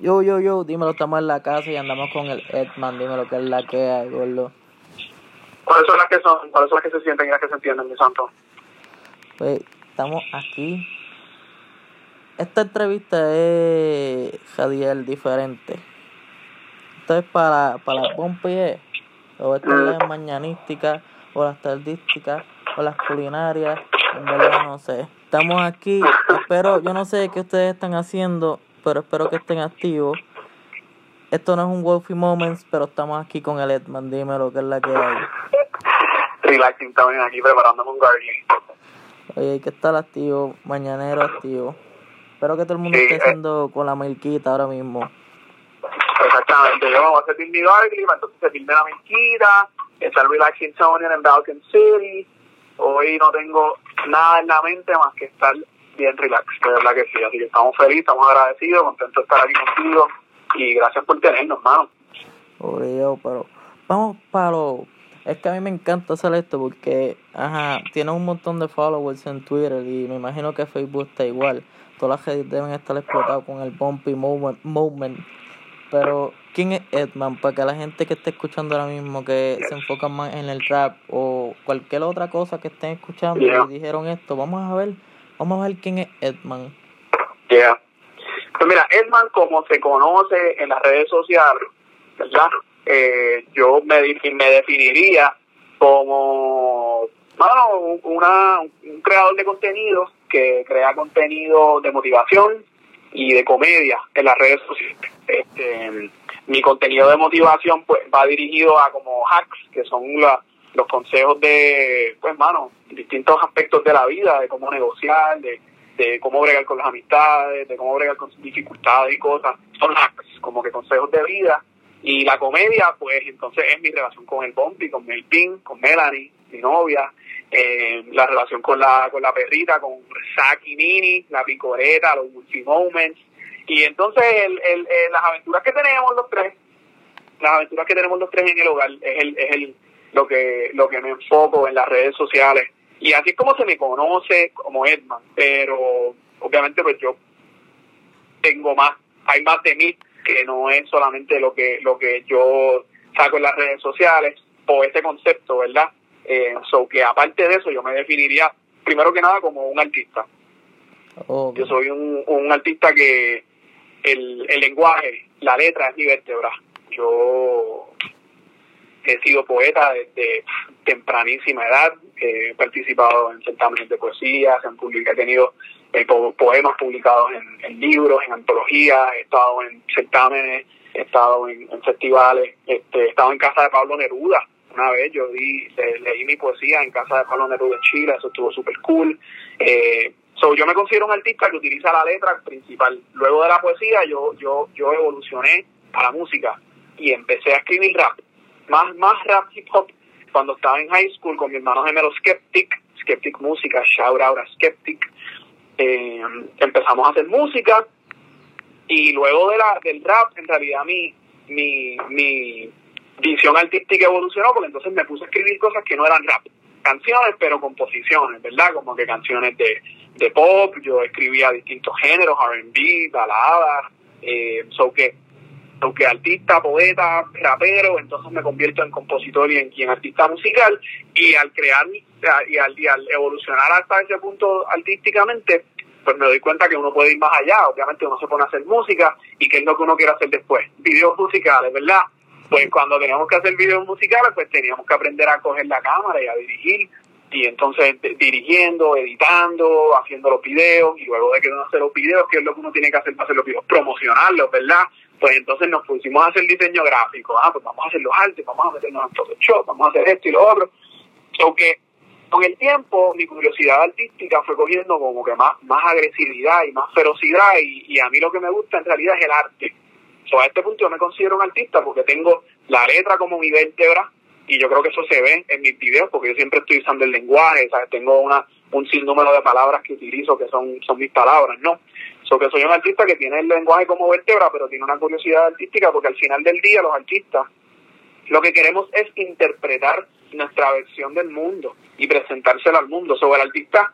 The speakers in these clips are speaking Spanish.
Yo, yo, yo, dímelo, estamos en la casa y andamos con el Edman, dímelo que es la que hay, gordo. ¿Cuáles son las que son? ¿Cuáles son las que se sienten y las que se entienden, mi santo? Pues estamos aquí. Esta entrevista es Jadiel diferente. Esto es para, para la Pompi, o esta es la mañanística, o las tardísticas, o las culinarias, en verdad no sé. Estamos aquí, espero, yo no sé qué ustedes están haciendo, pero espero que estén activos. Esto no es un Wolfie Moments, pero estamos aquí con el Edman, dime lo que es la que hay. Relaxing también aquí preparándome un Guardian. Oye, hay que estar activo, mañanero activo. Espero que todo el mundo Sí, esté eh. haciendo con la milquita ahora mismo. Exactamente, yo me voy a hacer mi Guardian, entonces servirme la mezquita, estar Relaxing Tony en Balkan City. Hoy no tengo nada en la mente más que estar bien relax, de verdad que sí. Así que estamos felices, estamos agradecidos, contentos de estar aquí contigo y gracias por tenernos, mano. Pobre yo, pero vamos para lo... Es que a mí me encanta hacer esto porque, ajá, tiene un montón de followers en Twitter y me imagino que Facebook está igual. Todas las redes deben estar explotadas con el bumpy moment. Pero, ¿quién es Edman? Para que la gente que esté escuchando ahora mismo, que se enfoca más en el rap o cualquier otra cosa que estén escuchando Yeah. y dijeron esto, vamos a ver, vamos a ver quién es Edman. Yeah. Pues mira, Edman, como se conoce en las redes sociales, ¿verdad? Eh, yo me, me definiría como bueno, un- una, un creador de contenido que crea contenido de motivación y de comedia en las redes sociales. Este, mi contenido de motivación pues va dirigido a como hacks, que son la- los consejos de, pues, mano, distintos aspectos de la vida, de cómo negociar, de, de cómo bregar con las amistades, de cómo bregar con dificultades y cosas. Son hacks, como que consejos de vida. Y la comedia, pues, entonces es mi relación con el Bumpy, con Melvin, con Melanie, mi novia, eh, la relación con la, con la perrita, con Saki Nini, la picoreta, los multi moments. Y entonces el, el, el- las aventuras que tenemos los tres, las aventuras que tenemos los tres en el hogar, es el, es el lo que lo que me enfoco en las redes sociales. Y así es como se me conoce como Edman, pero obviamente pues yo tengo más, hay más de mí que no es solamente lo que lo que yo saco en las redes sociales o ese concepto, ¿verdad? Eh, so que aparte de eso yo me definiría primero que nada como un artista. Oh, Yo soy un, un artista que el, el lenguaje, la letra es mi vértebra. Yo he sido poeta desde tempranísima edad, he participado en certámenes de poesía, se han publicado, he tenido eh, po- poemas publicados en, libros, en antologías, he estado en certámenes, he estado en, festivales, este, he estado en casa de Pablo Neruda. Una vez yo di, le- leí mi poesía en casa de Pablo Neruda en Chile, eso estuvo súper cool. Eh, so, yo me considero un artista que utiliza la letra principal. Luego de la poesía yo, yo, yo evolucioné a la música y empecé a escribir rap más, más rap hip hop cuando estaba en high school con mi hermano gemelo Skeptic, Skeptic Música, shout out Skeptic. Eh, empezamos a hacer música y luego de la, del rap, en realidad mi, mi, mi visión artística evolucionó porque entonces me puse a escribir cosas que no eran rap, canciones pero composiciones, ¿verdad? Como que canciones de, de pop, yo escribía distintos géneros, R&B, baladas, eh, so que aunque artista, poeta, rapero, entonces me convierto en compositor y en, y en artista musical y al crear y al, y al evolucionar hasta ese punto artísticamente, pues me doy cuenta que uno puede ir más allá, obviamente uno se pone a hacer música y qué es lo que uno quiere hacer después, videos musicales, ¿verdad? Pues cuando teníamos que hacer videos musicales, pues teníamos que aprender a coger la cámara y a dirigir y entonces dirigiendo, editando, haciendo los videos y luego de que uno hace los videos, ¿qué es lo que uno tiene que hacer para hacer los videos? Promocionarlos, ¿verdad? Pues entonces nos pusimos a hacer diseño gráfico, ah, pues vamos a hacer los artes, vamos a meternos en Photoshop, vamos a hacer esto y lo otro. So que con el tiempo mi curiosidad artística fue cogiendo como que más, más agresividad y más ferocidad y, y a mí lo que me gusta en realidad es el arte. So, a este punto yo me considero un artista porque tengo la letra como mi vértebra y yo creo que eso se ve en mis videos porque yo siempre estoy usando el lenguaje, ¿sabes? Tengo una un sinnúmero de palabras que utilizo que son, son mis palabras, ¿no? So que soy un artista que tiene el lenguaje como vértebra, pero tiene una curiosidad artística porque al final del día los artistas lo que queremos es interpretar nuestra versión del mundo y presentársela al mundo. Sobre el artista,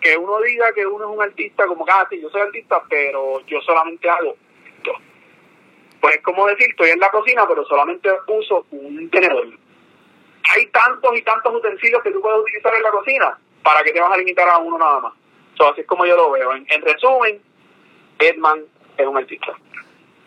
que uno diga que uno es un artista como que, ah, yo soy artista, pero yo solamente hago esto. pues es como decir, estoy en la cocina, pero solamente uso un tenedor. Hay tantos y tantos utensilios que tú puedes utilizar en la cocina, ¿para que te vas a limitar a uno nada más? So, así es como yo lo veo. En, en resumen, Edman es un artista.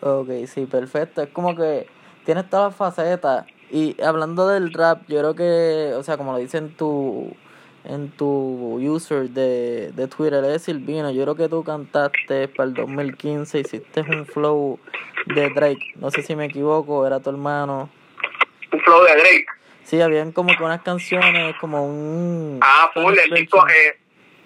Ok, sí, perfecto. Es como que tienes todas las facetas. Y hablando del rap, yo creo que, o sea, como lo dice en tu, en tu user de, de Twitter, es Silvino. Yo creo que tú cantaste para el 2015, hiciste un flow de Drake. No sé si me equivoco, era tu hermano. Un flow de Drake. Sí, habían como que unas canciones, como un... Ah, full, el disco... Eh,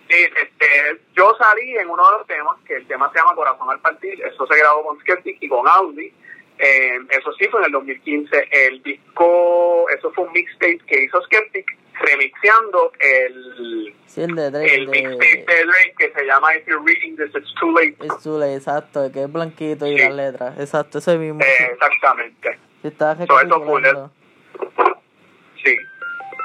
sí, este, yo salí en uno de los temas, que el tema se llama Corazón al Partir. Eso se grabó con Skeptic y con Audi. Eh, eso sí fue en el 2015. El disco, eso fue un mixtape que hizo Skeptic, remixeando el, sí, el, de Drake, el mixtape de Drake que se llama If You're Reading This, It's Too Late. It's Too Late, exacto, que es blanquito y las letras. Exacto, ese mismo. Eh, exactamente. Sí, estaba So, eso. Sí.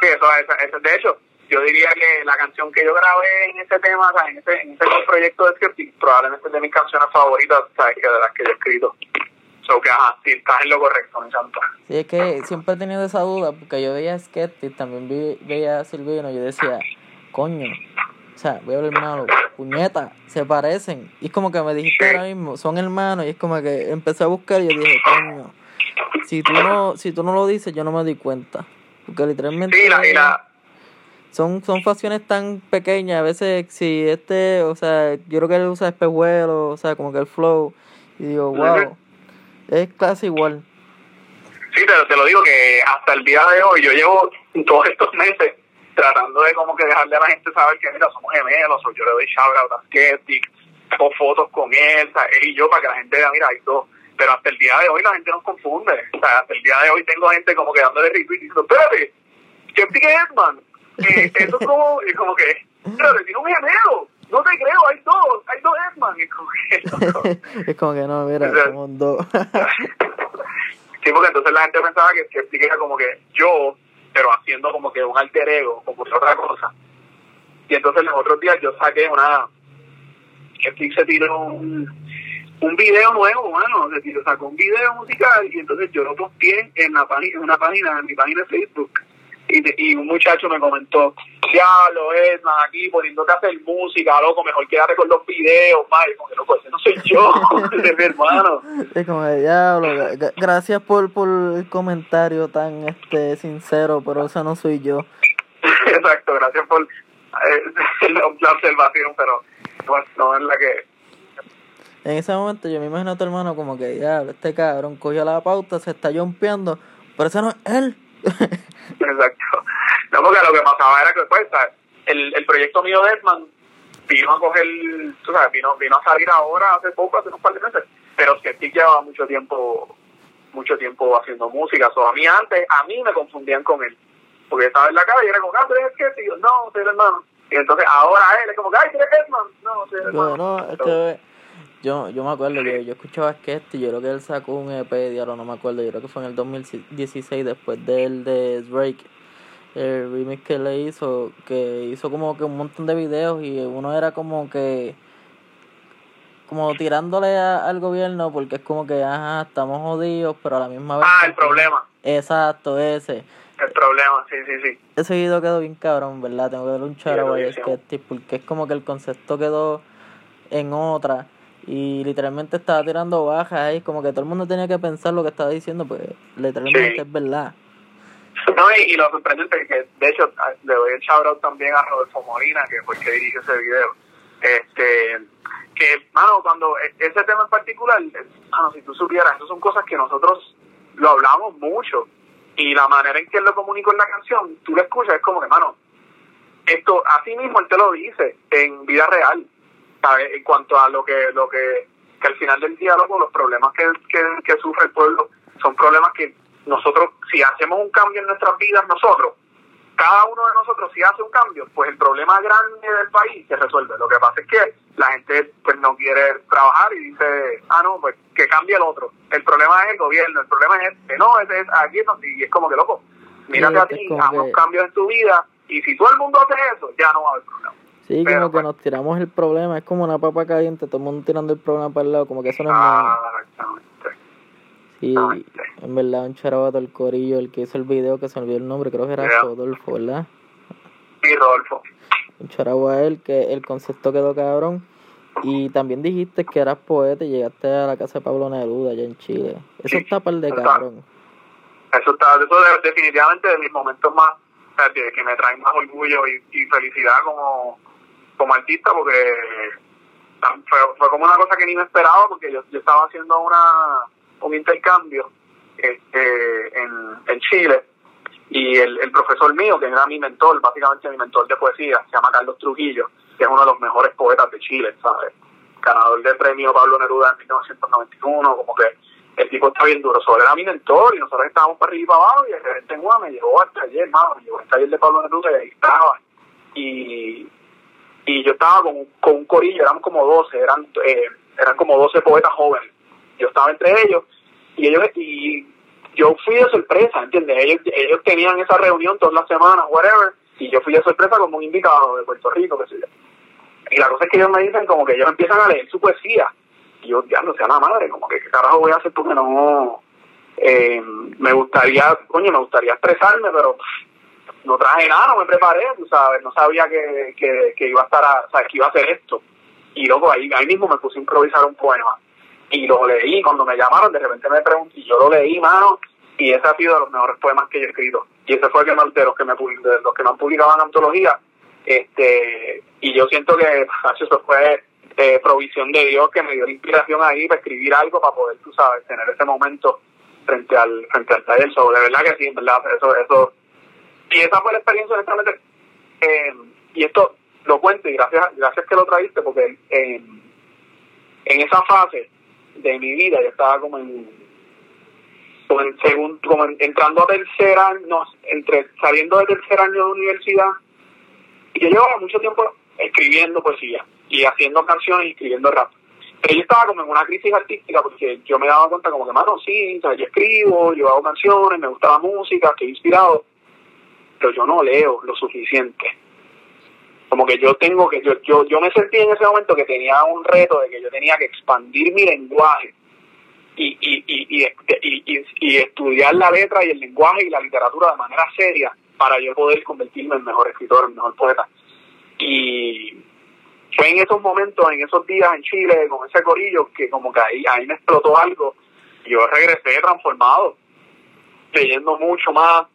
Sí, eso, eso- de hecho, yo diría que la canción que yo grabé en ese tema, sea, en ese, en ese proyecto de Skeptic, probablemente es de mis canciones favoritas, ¿sabes? Que de las que yo he escrito. So que, ajá, sí, estás en lo correcto, me encanta. Sí, es que siempre he tenido esa duda, porque yo veía Skeptic, también vi, veía a Silvino, y yo decía, coño, o sea, voy a hablar malo, puñeta, se parecen. Y es como que me dijiste Sí. ahora mismo, son hermanos, y es como que empecé a buscar y yo dije, coño, si tú no, si tú no lo dices, yo no me di cuenta. Porque literalmente Sí, la, y la, son, son facciones tan pequeñas, a veces si este, o sea, yo creo que él usa espejuelos, o sea, como que el flow, y digo, wow, es casi igual. sí te, te lo digo que hasta el día de hoy, yo llevo todos estos meses tratando de como que dejarle a la gente saber que, mira, somos gemelos, o yo le doy shout out a Skeptic, o fotos con él, él y yo, para que la gente vea, mira, hay dos. Pero hasta el día de hoy la gente nos confunde. O sea, hasta el día de hoy tengo gente como que dándole retweet diciendo, espérate, Skeptic es Edman. Eh, eso es como, es como que, espérate, tiene un gemelo. No te creo, hay dos, hay dos Edman. Y como que, es como que no, mira, O sea, somos dos. Sí, porque entonces la gente pensaba que Skeptic era como que yo, pero haciendo como que un alter ego, como que otra cosa. Y entonces los otros días yo saqué una... Skeptic se tiró un, un video nuevo, mano. Se tiró, sacó un video musical y entonces yo lo posteé en, la página, en una página, en mi página de Facebook. Y, y un muchacho me comentó, diablo, Edman, aquí poniéndote a hacer música, loco, mejor quédate con los videos, madre, como que loco, ese no soy yo, ese es mi hermano. es como que diablo, gra- gra- gracias por, por el comentario tan este sincero, pero esa no soy yo. Exacto, gracias por eh, la la observación, pero bueno, no es la que... En ese momento yo me imagino a tu hermano como que, diablo, este cabrón cogió la pauta, se está jumpeando, pero ese no es él. Exacto. No, porque lo que pasaba era que pues, el, el proyecto mío de Edman vino a coger, tú sabes, vino, vino a salir ahora hace poco, hace unos par de meses, pero Skeptic llevaba mucho tiempo mucho tiempo haciendo música. So, a mí antes, a mí me confundían con él. Porque estaba en la calle y era como, ah, tú eres Skeptic. Y yo, no, soy el hermano. Y entonces ahora él es como, ay, tú eres Edman. No, soy el hermano. Yo, no, es que yo, yo me acuerdo, yo, yo escuchaba Skeptic, yo creo que él sacó un EP, diablo, no me acuerdo, yo creo que fue en el 2016 después del de Drake, el remix que le hizo, que hizo como que un montón de videos y uno era como que como tirándole a- al gobierno porque es como que, ajá, estamos jodidos, pero a la misma vez... Ah, el problema. Exacto, ese. El problema, sí, sí, sí. Ese video quedó bien cabrón, ¿verdad? Tengo que darle un charo. Skeptic porque es como que el concepto quedó en otra y literalmente estaba tirando bajas ahí, como que todo el mundo tenía que pensar lo que estaba diciendo, pues literalmente Sí. es verdad. No, y, y lo sorprendente es que, de hecho, le doy el shout out también a Rodolfo Molina, que fue el que dirigió ese video. Este, que, mano, cuando e- ese tema en particular, mano, si tú supieras, esas son cosas que nosotros lo hablamos mucho. Y la manera en que él lo comunicó en la canción, tú lo escuchas, es como que, mano, esto, así mismo él te lo dice en vida real, ¿sabes? En cuanto a lo que, lo que, que al final del diálogo, los problemas que, que, que sufre el pueblo son problemas que nosotros, si hacemos un cambio en nuestras vidas, nosotros, cada uno de nosotros, si hace un cambio, pues el problema grande del país se resuelve. Lo que pasa es que la gente pues no quiere trabajar y dice, ah, no, pues que cambie el otro. El problema es el gobierno, el problema es este. No, ese es aquí, es donde- y es como que loco. Mírate Sí, a es ti, haz unos cambios en tu vida y si todo el mundo hace eso, ya no va a haber problema. Sí, Pero, como que pues- nos tiramos el problema, es como una papa caliente, todo el mundo tirando el problema para el lado, como que eso no es nada. Ah, exactamente. Sí, en verdad, un charabato el corillo, el que hizo el video, que se olvidó el nombre, creo que era Rodolfo, ¿verdad? Sí, Rodolfo. Un charabo a él, que el concepto quedó cabrón. Y también dijiste que eras poeta y llegaste a la casa de Pablo Neruda allá en Chile. Eso está par de cabrón. Eso está, eso es definitivamente de mis momentos más, que, me traen más orgullo y, felicidad como, como artista, porque fue, fue, como una cosa que ni me esperaba, porque yo, yo estaba haciendo una un intercambio este, en, en Chile y el, el profesor mío, que era mi mentor, básicamente mi mentor de poesía, se llama Carlos Trujillo, que es uno de los mejores poetas de Chile, ¿sabes? Ganador del premio Pablo Neruda en 1991, como que el tipo está bien duro. Sobre era mi mentor y nosotros estábamos para arriba y para abajo y de repente en me llegó al taller, hermano, me llegó al taller de Pablo Neruda y ahí estaba. Y, y yo estaba con, con un corillo, éramos como 12, eran, eh, eran como 12 poetas jóvenes yo estaba entre ellos y ellos y yo fui de sorpresa, ¿entiendes? Ellos, ellos tenían esa reunión todas las semanas, whatever, y yo fui de sorpresa como un invitado de Puerto Rico, qué sé yo. Y la cosa es que ellos me dicen como que ellos empiezan a leer su poesía. Y yo, ya no sea la madre, como que qué carajo voy a hacer porque no... Eh, me gustaría, coño, me gustaría expresarme, pero no traje nada, no me preparé, tú sabes, no sabía que, que, que iba a estar, a, o sea, que iba a hacer esto. Y luego ahí, ahí mismo me puse a improvisar un poema y lo leí, cuando me llamaron de repente me pregunté, yo lo leí, mano, y ese ha sido de los mejores poemas que yo he escrito. Y ese fue el que me, de los que me de los que me han publicado en antología. Este, y yo siento que eso fue eh, provisión de Dios que me dio la inspiración ahí para escribir algo, para poder, tú sabes, tener ese momento frente al frente al taller. So, de verdad que sí, en verdad, eso, eso. Y esa fue la experiencia, honestamente. Eh, y esto lo cuento y gracias, gracias que lo traíste, porque en, en esa fase de mi vida, yo estaba como en, como en como entrando a tercer año, entre, saliendo de tercer año de universidad, y yo llevaba mucho tiempo escribiendo poesía y haciendo canciones y escribiendo rap. Pero yo estaba como en una crisis artística porque yo me daba cuenta como que, mano, sí, yo escribo, yo hago canciones, me gusta la música, estoy inspirado, pero yo no leo lo suficiente como que yo tengo que, yo, yo, yo me sentí en ese momento que tenía un reto de que yo tenía que expandir mi lenguaje y, y, y, y, y, estudiar la letra y el lenguaje y la literatura de manera seria para yo poder convertirme en mejor escritor, en mejor poeta. Y fue en esos momentos, en esos días en Chile, con ese corillo, que como que ahí, ahí me explotó algo. Yo regresé transformado, leyendo mucho más,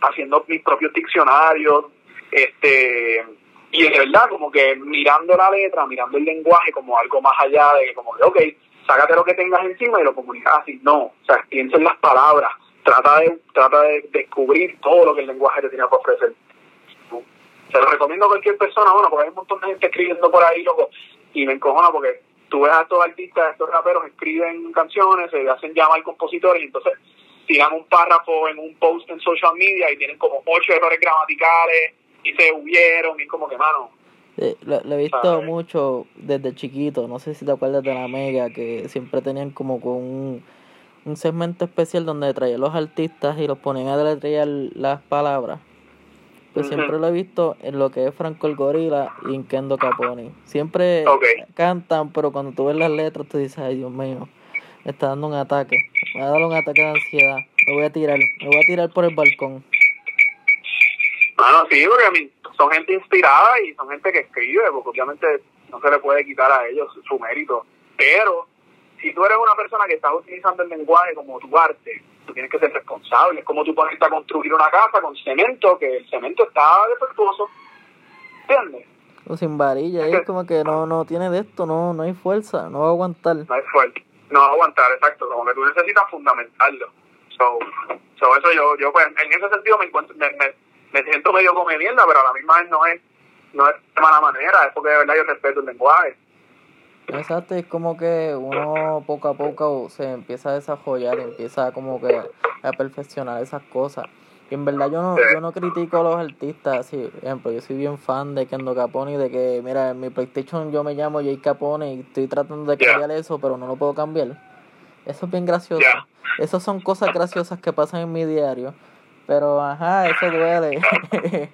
haciendo mis propios diccionarios, este y de verdad como que mirando la letra, mirando el lenguaje como algo más allá de como ok, sácate lo que tengas encima y lo comunicas así. No, o sea, piensa en las palabras, trata de, trata de descubrir todo lo que el lenguaje te tiene que ofrecer. Se lo recomiendo a cualquier persona, bueno, porque hay un montón de gente escribiendo por ahí, loco, y me encojona porque tú ves a estos artistas, estos raperos, escriben canciones, se hacen llamar compositores, y entonces tiran un párrafo en un post en social media y tienen como ocho errores gramaticales, y se hubieron y como que, mano. lo, he visto mucho desde chiquito, no sé si te acuerdas de la Mega, que siempre tenían como con un, un segmento especial donde traían los artistas y los ponían a deletrear las palabras. Pues siempre lo he visto en lo que es Franco el Gorila y en Kendo Caponi. Siempre cantan, pero cuando tú ves las letras, tú dices, ay Dios mío, está dando un ataque. Me va a dar un ataque de ansiedad. Me voy a tirar, me voy a tirar por el balcón. Bueno, sí, porque a mí son gente inspirada y son gente que escribe, porque obviamente no se le puede quitar a ellos su mérito. Pero si tú eres una persona que está utilizando el lenguaje como tu arte, tú tienes que ser responsable. Es como tú pones a construir una casa con cemento, que el cemento está defectuoso. ¿Entiendes? O sin varilla, es, como que no no tiene de esto, no no hay fuerza, no va a aguantar. No hay fuerza, no aguantar, exacto. Como que tú necesitas fundamentarlo. So, so eso yo, yo pues, en ese sentido me encuentro, me, me siento medio come mierda, pero a la misma vez no es, no es de mala manera, es porque de verdad yo respeto el lenguaje. Exacto, es como que uno poco a poco se empieza a desarrollar, empieza como que a perfeccionar esas cosas. Y en verdad yo no, yo no critico a los artistas, sí, por ejemplo, yo soy bien fan de Kendo Capone y de que, mira, en mi PlayStation yo me llamo Jay Capone y estoy tratando de cambiar eso, pero no lo puedo cambiar. Eso es bien gracioso. Esas son cosas graciosas que pasan en mi diario pero, ajá, eso duele.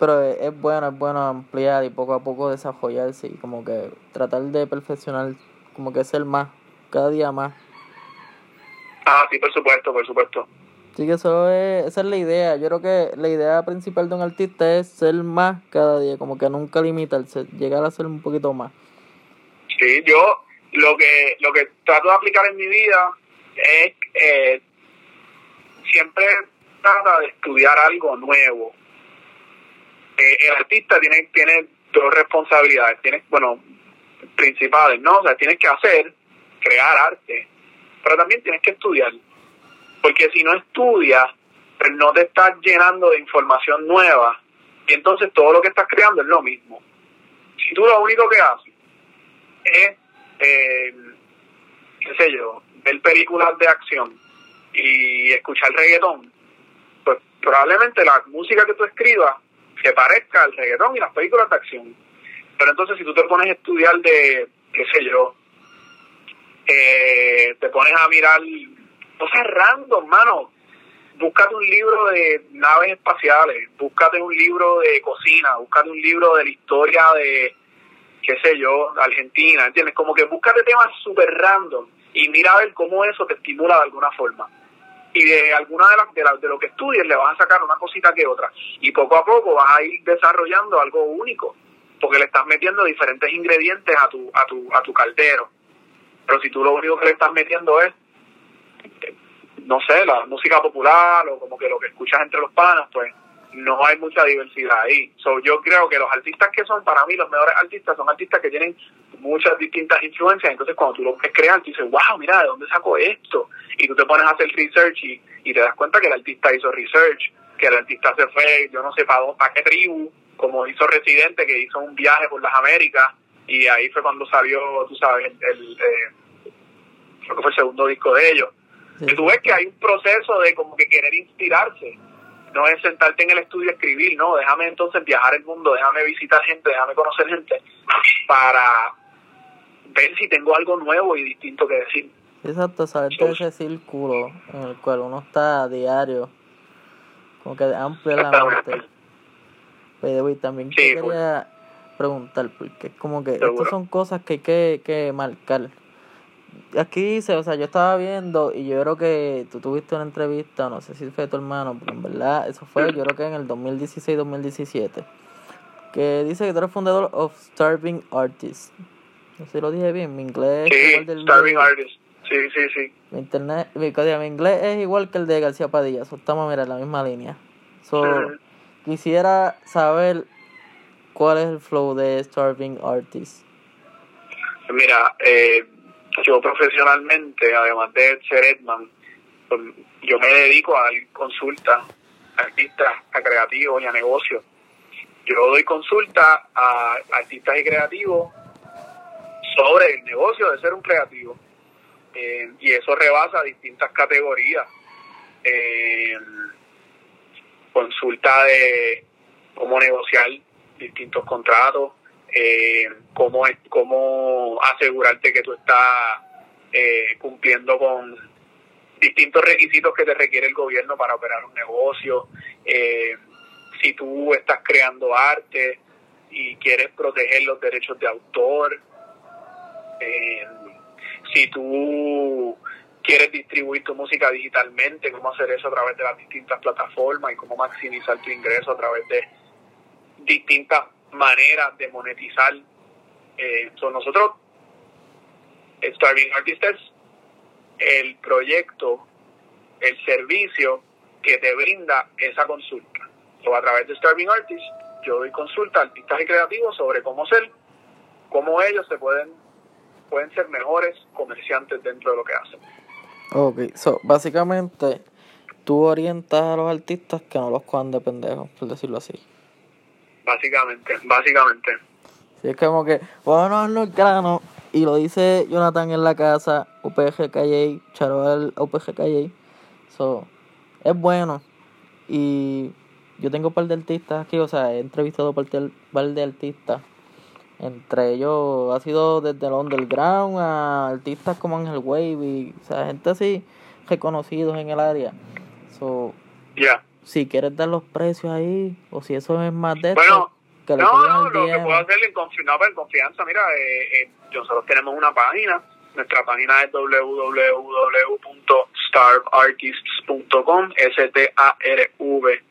Pero es bueno, es bueno ampliar y poco a poco desarrollarse y como que tratar de perfeccionar, como que ser más, cada día más. Ah, sí, por supuesto, por supuesto. Sí, que eso es, esa es la idea. Yo creo que la idea principal de un artista es ser más cada día, como que nunca limitarse, llegar a ser un poquito más. Sí, yo lo que lo que trato de aplicar en mi vida es eh, siempre trata de estudiar algo nuevo. Eh, el artista tiene tiene dos responsabilidades, tiene bueno principales, ¿no? O sea, tienes que hacer, crear arte, pero también tienes que estudiar porque si no estudias, pues no te estás llenando de información nueva y entonces todo lo que estás creando es lo mismo. Si tú lo único que haces es, eh, qué sé yo, ver películas de acción y escuchar reggaetón, pues probablemente la música que tú escribas se parezca al reggaetón y las películas de acción. Pero entonces si tú te pones a estudiar de, qué sé yo, eh, te pones a mirar cosas random, mano. Búscate un libro de naves espaciales, búscate un libro de cocina, búscate un libro de la historia de, qué sé yo, Argentina, ¿entiendes? Como que búscate temas súper random y mira a ver cómo eso te estimula de alguna forma. Y de alguna de las de, de lo que estudies le vas a sacar una cosita que otra. Y poco a poco vas a ir desarrollando algo único, porque le estás metiendo diferentes ingredientes a tu, a tu, a tu caldero. Pero si tú lo único que le estás metiendo es no sé, la música popular o como que lo que escuchas entre los panas, pues no hay mucha diversidad ahí. So, yo creo que los artistas que son para mí los mejores artistas son artistas que tienen muchas distintas influencias. Entonces, cuando tú lo ves crear, tú dices, wow, mira, ¿de dónde sacó esto? Y tú te pones a hacer research y, te das cuenta que el artista hizo research, que el artista se fue, yo no sé para, para qué tribu, como hizo Residente, que hizo un viaje por las Américas y ahí fue cuando salió, tú sabes, el, el eh, que fue el segundo disco de ellos que tú ves que hay un proceso de como que querer inspirarse. No es sentarte en el estudio a escribir, no, déjame entonces viajar el mundo, déjame visitar gente, déjame conocer gente para ver si tengo algo nuevo y distinto que decir. Exacto, saber de ese círculo en el cual uno está a diario, como que amplio la mente. Pero también quería preguntar, porque como que estas son cosas que hay que, que marcar aquí dice, o sea, yo estaba viendo y yo creo que tú tuviste una entrevista, no sé si fue tu hermano, pero en verdad eso fue yo creo que en el 2016-2017, que dice que tú eres fundador of Starving Artists. No sé si lo dije bien, mi inglés sí, es igual Starving Artists. Sí, sí, sí. Mi, internet, mi, mi, inglés es igual que el de García Padilla, so, estamos mira, en la misma línea. So, Quisiera saber cuál es el flow de Starving Artists. Mira, eh, yo profesionalmente, además de ser Edman, pues, yo me dedico a dar consulta a artistas, a creativos y a negocios. Yo doy consulta a artistas y creativos sobre el negocio de ser un creativo. Eh, y eso rebasa distintas categorías. Eh, consulta de cómo negociar distintos contratos, eh, cómo, cómo asegurarte que tú estás eh, cumpliendo con distintos requisitos que te requiere el gobierno para operar un negocio, eh, si tú estás creando arte y quieres proteger los derechos de autor, eh, si tú quieres distribuir tu música digitalmente, cómo hacer eso a través de las distintas plataformas y cómo maximizar tu ingreso a través de distintas maneras de monetizar. Eh, nosotros, Starving Artists es el proyecto, el servicio que te brinda esa consulta. So, a través de Starving Artists, yo doy consulta a artistas y creativos sobre cómo ser, cómo ellos se pueden, pueden ser mejores comerciantes dentro de lo que hacen. Ok, so, básicamente tú orientas a los artistas que no los cojan de pendejos, por decirlo así. Básicamente, básicamente. Sí, es como que, bueno, no el grano, y lo dice Jonathan en la casa, UPG Calle, Charoal UPG Calle. So, es bueno. Y yo tengo un par de artistas aquí, o sea, he entrevistado un par de artistas. Entre ellos ha sido desde el underground a artistas como Angel Wave y, o sea, gente así reconocidos en el área. So, ya si quieres dar los precios ahí, o si eso es más de bueno, que no, no, lo que puedo hacer en, confianza, mira, eh, eh, nosotros tenemos una página, Nuestra página es www.starvartists.com, S-T-A-R-V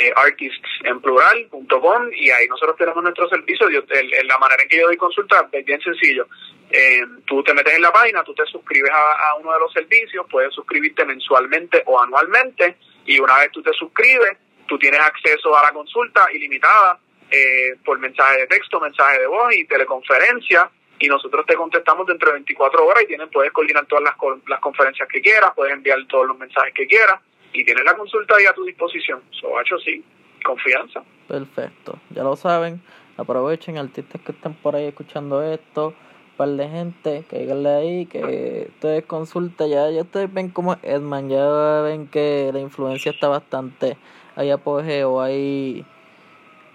eh, artists en plural.com y ahí nosotros tenemos nuestro servicio. Yo, la manera en que yo doy consulta es bien sencillo. Eh, tú te metes en la página, tú te suscribes a, uno de los servicios, puedes suscribirte mensualmente o anualmente y una vez tú te suscribes, tú tienes acceso a la consulta ilimitada eh, por mensaje de texto, mensaje de voz y teleconferencia y nosotros te contestamos dentro de 24 horas y tienes, puedes coordinar todas las, las conferencias que quieras, puedes enviar todos los mensajes que quieras y tienes la consulta ahí a tu disposición. So, hecho sí, confianza. Perfecto, ya lo saben, aprovechen artistas que estén por ahí escuchando esto, par de gente, que díganle ahí, que ustedes consulta, ya, ya ustedes ven como Edman, ya ven que la influencia está bastante, hay apogeo, hay...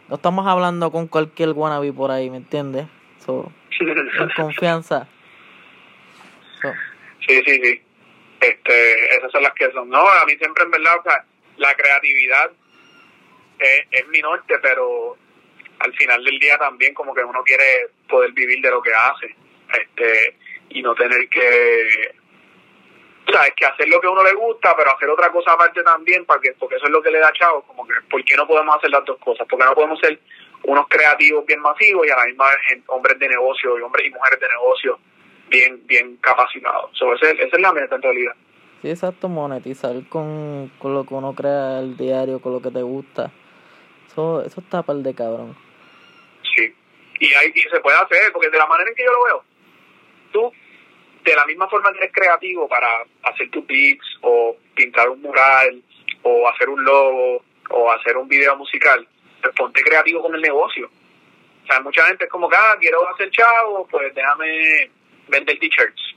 No estamos hablando con cualquier wannabe por ahí, ¿me entiendes? So, confianza. Sí, sí, sí. Este, esas son las que son. No, a mí siempre en verdad, o sea, la creatividad es, es mi norte, pero al final del día también como que uno quiere poder vivir de lo que hace este y no tener que o sea, es que hacer lo que a uno le gusta, pero hacer otra cosa aparte también, porque, porque eso es lo que le da chavo, como que, ¿por qué no podemos hacer las dos cosas? Porque no podemos ser unos creativos bien masivos y a la misma vez hombres de negocio y hombres y mujeres de negocio bien bien capacitados. So, esa es la meta en realidad. Sí, exacto, monetizar con, con lo que uno crea el diario, con lo que te gusta. Eso, eso está par de cabrón. Sí, y, hay, y se puede hacer, porque de la manera en que yo lo veo, tú, de la misma forma que eres creativo para hacer tu beats, o pintar un mural, o hacer un logo, o hacer un video musical, pues ponte creativo con el negocio. O sea, mucha gente es como que, ah, quiero hacer chavo, pues déjame vender t-shirts.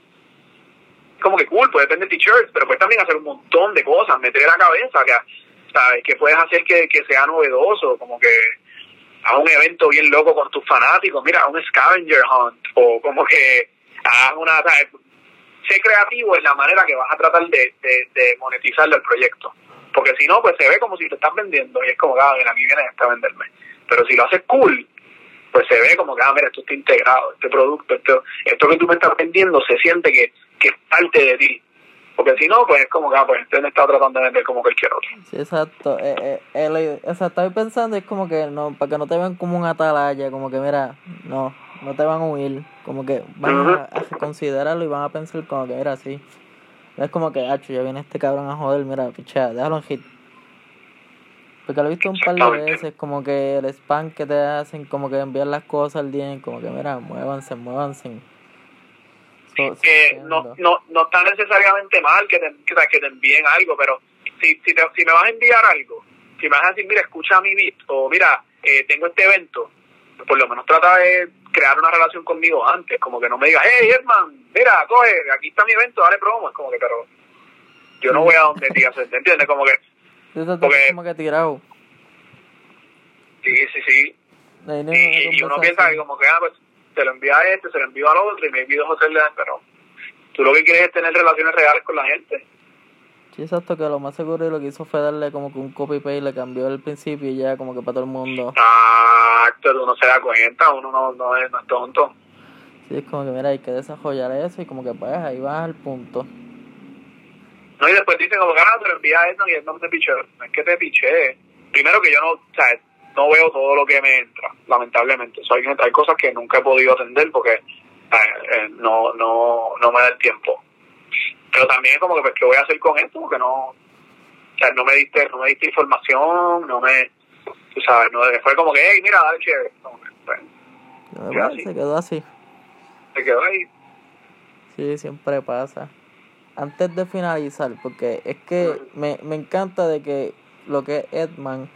Como que cool, puedes vender t-shirts, pero puedes también hacer un montón de cosas, meter la cabeza, que, ¿sabes? Que puedes hacer que, sea novedoso, como que haz un evento bien loco con tus fanáticos, mira, un scavenger hunt, o como que haz una. Sé creativo en la manera que vas a tratar de, de, de monetizar el proyecto. Porque si no, pues se ve como si te estás vendiendo y es como, ah, mira, a mí viene a venderme. Pero si lo haces cool, pues se ve como que, ah, mira, esto está integrado, este producto, esto, esto que tú me estás vendiendo se siente que, que es parte de ti. Porque si no, pues es como que, ah, pues este me está tratando de vender como cualquier otro. Sí, exacto. Eh, eh, o sea, estoy pensando, es como que, no, para que no te vean como un atalaya, como que, mira, no, no te van a huir, como que van a, considerarlo y van a pensar como que, era así. Es como que, hacho, ya viene este cabrón a joder, mira, picha, déjalo en hit. Porque lo he visto un par de veces, como que el spam que te hacen, como que enviar las cosas al día, como que mira, muévanse, muévanse. que no, no, no está necesariamente mal que te, que te envíen algo, pero si, si, te, si me vas a enviar algo, si me vas a decir, mira, escucha mi beat, o mira, eh, tengo este evento, por lo menos trata de crear una relación conmigo antes, como que no me digas, hey, Edman, mira, coge, aquí está mi evento, dale promo, es como que, pero yo no voy a donde digas, ¿entiendes? Como que porque, como que tirado. Sí, sí, sí. y, uno piensa que como que, ah, pues, se lo envía a este, se lo envía al otro y me envío a hacerle, pero tú lo que quieres es tener relaciones reales con la gente. Sí, exacto, que lo más seguro lo que hizo fue darle como que un copy paste, le cambió el principio y ya como que para todo el mundo. Exacto, uno se da cuenta, uno no, no, es, no es tonto. Sí, es como que mira, hay que desarrollar eso y como que pues ahí vas al punto. No, y después dicen como ah, te lo envía a y él no te piché. No es que te piché. Primero que yo no, o sea, no veo todo lo que me entra, lamentablemente. O hay, hay cosas que nunca he podido atender porque eh, no, no, no me da el tiempo. Pero también es como que, pues, ¿qué voy a hacer con esto? Porque no, o sea, no me diste, no me diste información, no me, tú sabes, no, fue como que, hey, mira, dale chévere. bueno, se quedó así. Se quedó ahí. Sí, siempre pasa antes de finalizar, porque es que me, me encanta de que lo que es Edman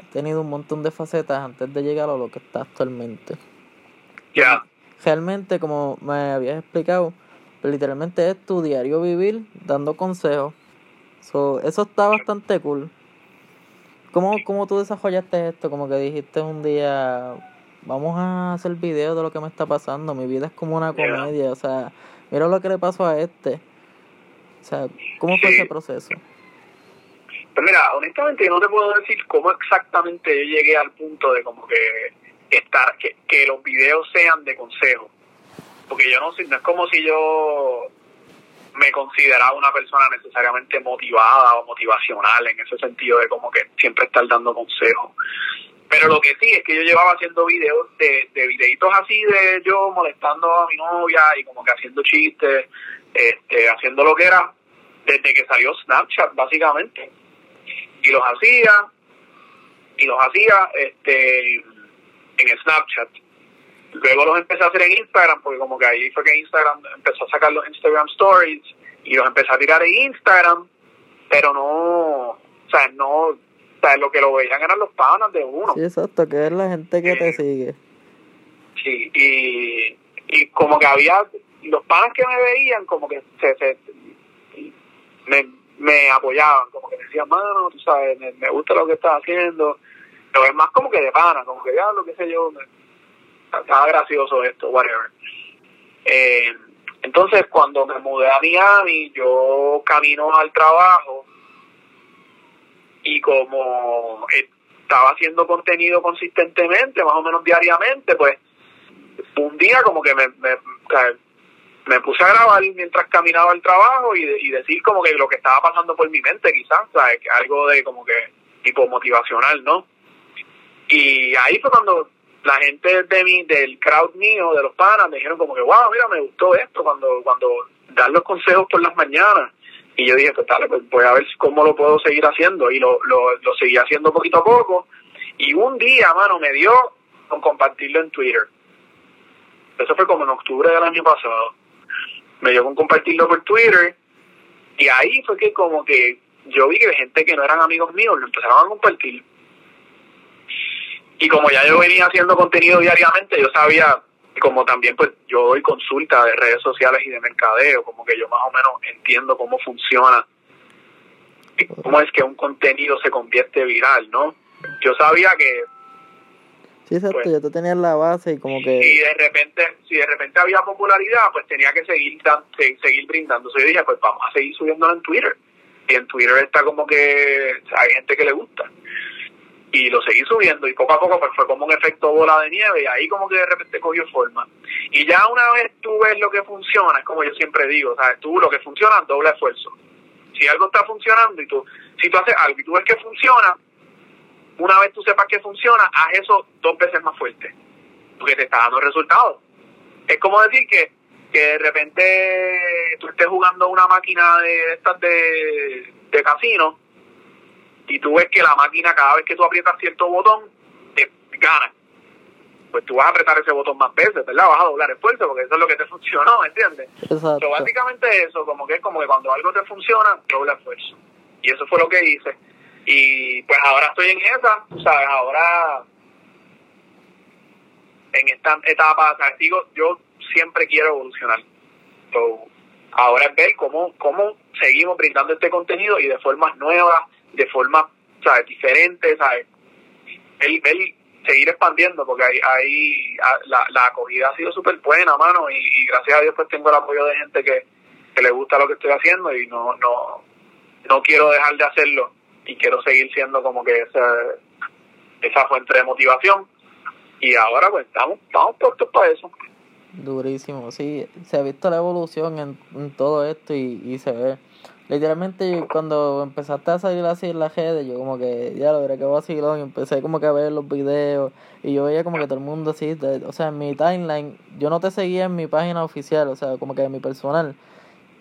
ha tenido un montón de facetas antes de llegar a lo que está actualmente. Ya. Realmente, como me habías explicado, literalmente es tu diario vivir dando consejos. So, eso está bastante cool. ¿Cómo, ¿Cómo tú desarrollaste esto? Como que dijiste un día, vamos a hacer videos de lo que me está pasando, mi vida es como una comedia, o sea, mira lo que le pasó a este o sea, ¿cómo fue ese proceso? Pues mira, honestamente yo no te puedo decir cómo exactamente yo llegué al punto de como que estar, que, que los videos sean de consejo. Porque yo no, no es como si yo me consideraba una persona necesariamente motivada o motivacional en ese sentido de como que siempre estar dando consejos. Pero lo que sí es que yo llevaba haciendo videos de, de videitos así de yo molestando a mi novia y como que haciendo chistes, este, haciendo lo que era desde que salió Snapchat básicamente. Y los hacía, y los hacía este en Snapchat. Luego los empecé a hacer en Instagram, porque como que ahí fue que Instagram empezó a sacar los Instagram Stories y los empecé a tirar en Instagram, pero no, o sea, no o sea, lo que lo veían eran los panas de uno. Sí, exacto, que es la gente que te sigue. Sí, y, y como que había, los panas que me veían, como que se, se me, me apoyaban, como que decían, mano, tú sabes, me, gusta lo que estás haciendo. Pero es más como que de pana, como que ya lo que sé yo, estaba gracioso esto, whatever. Eh, entonces, cuando me mudé a Miami, yo camino al trabajo y como estaba haciendo contenido consistentemente, más o menos diariamente, pues un día como que me, me, me puse a grabar mientras caminaba al trabajo y, y decir como que lo que estaba pasando por mi mente quizás, ¿sabes? algo de como que tipo motivacional, ¿no? Y ahí fue cuando la gente de mi, del crowd mío, de los panas, me dijeron como que, wow, mira, me gustó esto cuando, cuando dar los consejos por las mañanas. Y yo dije, pues dale, pues voy a ver cómo lo puedo seguir haciendo. Y lo, lo, lo seguí haciendo poquito a poco. Y un día, mano, me dio con compartirlo en Twitter. Eso fue como en octubre del año pasado. Me dio con compartirlo por Twitter. Y ahí fue que como que yo vi que gente que no eran amigos míos lo empezaron a compartir. Y como ya yo venía haciendo contenido diariamente, yo sabía como también pues yo doy consulta de redes sociales y de mercadeo, como que yo más o menos entiendo cómo funciona y cómo es que un contenido se convierte viral, ¿no? Yo sabía que Sí, exacto, pues, ya tú tenías la base y como que... Si de repente, si de repente había popularidad, pues tenía que seguir seguir brindando. Yo dije, pues vamos a seguir subiéndolo en Twitter. Y en Twitter está como que hay gente que le gusta y lo seguí subiendo y poco a poco pues fue como un efecto bola de nieve y ahí como que de repente cogió forma. Y ya una vez tú ves lo que funciona, es como yo siempre digo, ¿sabes? Tú lo que funciona, doble esfuerzo. Si algo está funcionando y tú, si tú haces algo y tú ves que funciona, una vez tú sepas que funciona, haz eso dos veces más fuerte, porque te está dando resultados. Es como decir que, que de repente tú estés jugando una máquina de estas de, de casino y tú ves que la máquina cada vez que tú aprietas cierto botón, te gana. Pues tú vas a apretar ese botón más veces, ¿verdad? Vas a doblar esfuerzo porque eso es lo que te funcionó, ¿me entiendes? Exacto. básicamente eso, como que es como que cuando algo te funciona, dobla esfuerzo. Y eso fue lo que hice. Y pues ahora estoy en esa, tú sabes, ahora en esta etapa, o sea, digo, yo siempre quiero evolucionar. ahora es ver cómo, cómo seguimos brindando este contenido y de formas nuevas, de forma ¿sabes? diferente, ¿sabes? El, seguir expandiendo, porque ahí, ahí la, la acogida ha sido súper buena, mano, y, gracias a Dios pues tengo el apoyo de gente que, que le gusta lo que estoy haciendo y no, no, no quiero dejar de hacerlo y quiero seguir siendo como que esa, esa fuente de motivación y ahora pues estamos, estamos puestos para eso. Durísimo, sí, se ha visto la evolución en, en todo esto y, y se ve literalmente cuando empezaste a salir así en la redes, yo como que, ya lo veré que vacilón, y empecé como que a ver los videos, y yo veía como que todo el mundo así, o sea, en mi timeline, yo no te seguía en mi página oficial, o sea, como que en mi personal.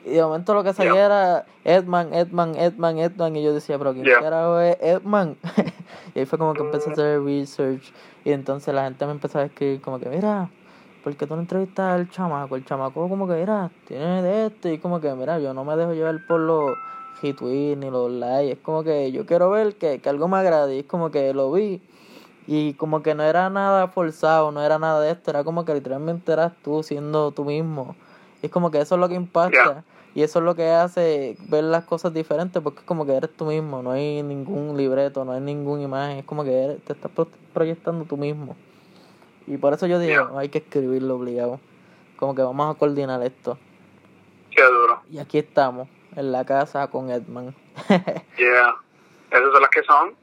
Y de momento lo que salía era Edman, Edman, Edman, Edman, y yo decía, pero ¿quién carajo es Edman? y ahí fue como que empecé a hacer research, y entonces la gente me empezó a escribir como que, mira, porque tú no entrevistas al chamaco, el chamaco como que, mira, tiene de esto, y como que, mira, yo no me dejo llevar por los retweets ni los likes, es como que yo quiero ver que, que algo me agrade, y es como que lo vi, y como que no era nada forzado, no era nada de esto, era como que literalmente eras tú siendo tú mismo, y es como que eso es lo que impacta, y eso es lo que hace ver las cosas diferentes, porque es como que eres tú mismo, no hay ningún libreto, no hay ninguna imagen, es como que eres, te estás proyectando tú mismo. Y por eso yo digo, hay que escribirlo obligado. Como que vamos a coordinar esto. Qué duro. Y aquí estamos, en la casa con Edman. yeah. ¿Esas son las que son?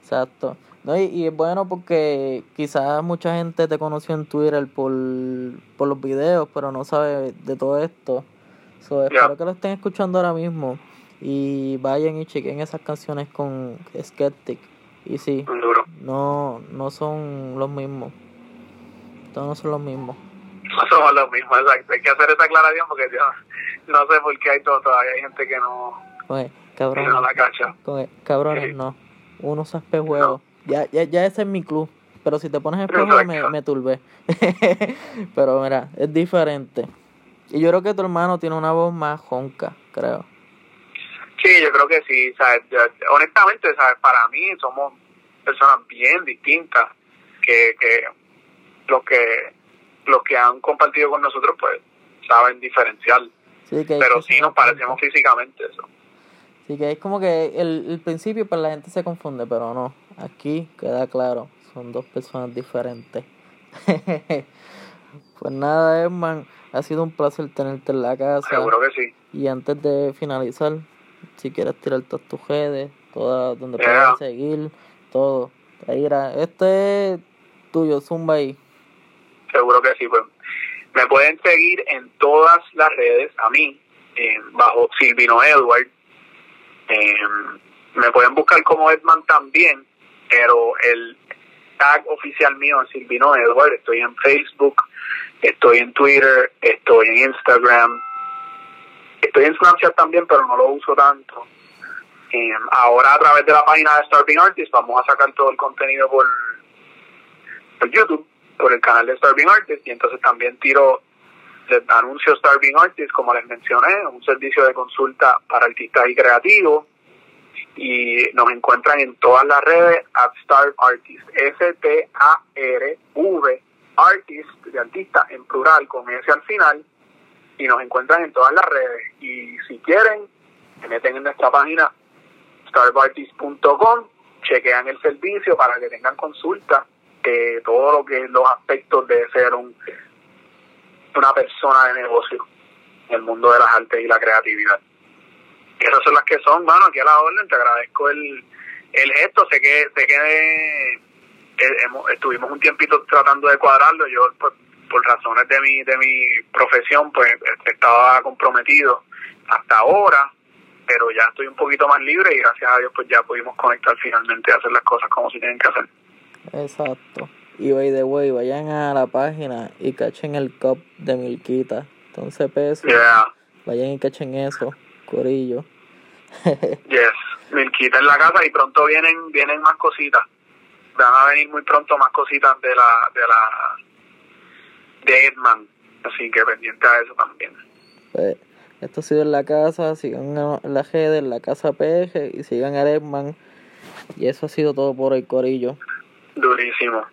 Exacto. No, y, y es bueno porque quizás mucha gente te conoció en Twitter por, por los videos, pero no sabe de todo esto. So, espero que lo estén escuchando ahora mismo y vayan y chequen esas canciones con Skeptic. Y sí, no, no son los mismos. Todos no son los mismos. No somos los mismos, exacto. Hay que hacer esa aclaración porque yo no sé por qué hay todo, todavía hay gente que no, Oye, cabrón, no la cacha. cabrones, no. Uno usa espejuelos. Ya, ya, ya ese es mi club. Pero si te pones espejuelos me, me turbé. pero mira, es diferente. Y yo creo que tu hermano tiene una voz más jonca, creo. Sí, yo creo que sí. ¿sabes? Honestamente, ¿sabes? para mí somos personas bien distintas que, que los que los que han compartido con nosotros pues saben diferenciar. Sí, que Pero sí nos parecemos físicamente eso. Sí, que es como que el, el principio pues la gente se confunde, pero no. Aquí queda claro, son dos personas diferentes. pues nada, Herman, ha sido un placer tenerte en la casa. Seguro que sí. Y antes de finalizar, si quieres tirar todas tus redes, todas donde puedas seguir, todo. Ahí este es tuyo, Zumba ahí. Seguro que sí, pues. Me pueden seguir en todas las redes, a mí, bajo Silvino Edward. Em, me pueden buscar como Edman también, pero el tag oficial mío es Silvino Edward. Estoy en Facebook, estoy en Twitter, estoy en Instagram, Estoy en Snapchat también, pero no lo uso tanto. Eh, ahora a través de la página de Starving Artist vamos a sacar todo el contenido por, por YouTube, por el canal de Starving Artist y entonces también tiro anuncio Starving Artist, como les mencioné, un servicio de consulta para artistas y creativos y nos encuentran en todas las redes at Starve Artist, S-T-A-R-V Artist, de artista en plural con S al final y nos encuentran en todas las redes. Y si quieren, se meten en nuestra página starbartist.com, chequean el servicio para que tengan consulta de todo lo que los aspectos de ser un una persona de negocio en el mundo de las artes y la creatividad. Y esas son las que son, bueno, aquí a la orden, te agradezco el, el gesto, sé que, sé que eh, estuvimos un tiempito tratando de cuadrarlo, yo pues, por razones de mi, de mi profesión, pues estaba comprometido hasta ahora, pero ya estoy un poquito más libre y gracias a Dios pues ya pudimos conectar finalmente a hacer las cosas como se tienen que hacer. Exacto. Y by the way, vayan a la página y cachen el cup de Milquita. Entonces pesos. Vayan y cachen eso, corillo. yes, Milquita en la casa y pronto vienen vienen más cositas. Van a venir muy pronto más cositas de la de la de Edman. Así que pendiente a eso también. Pues, esto ha sido en la casa, sigan la GD, en la casa PG y sigan a Edman. Y eso ha sido todo por el corillo. Durísimo.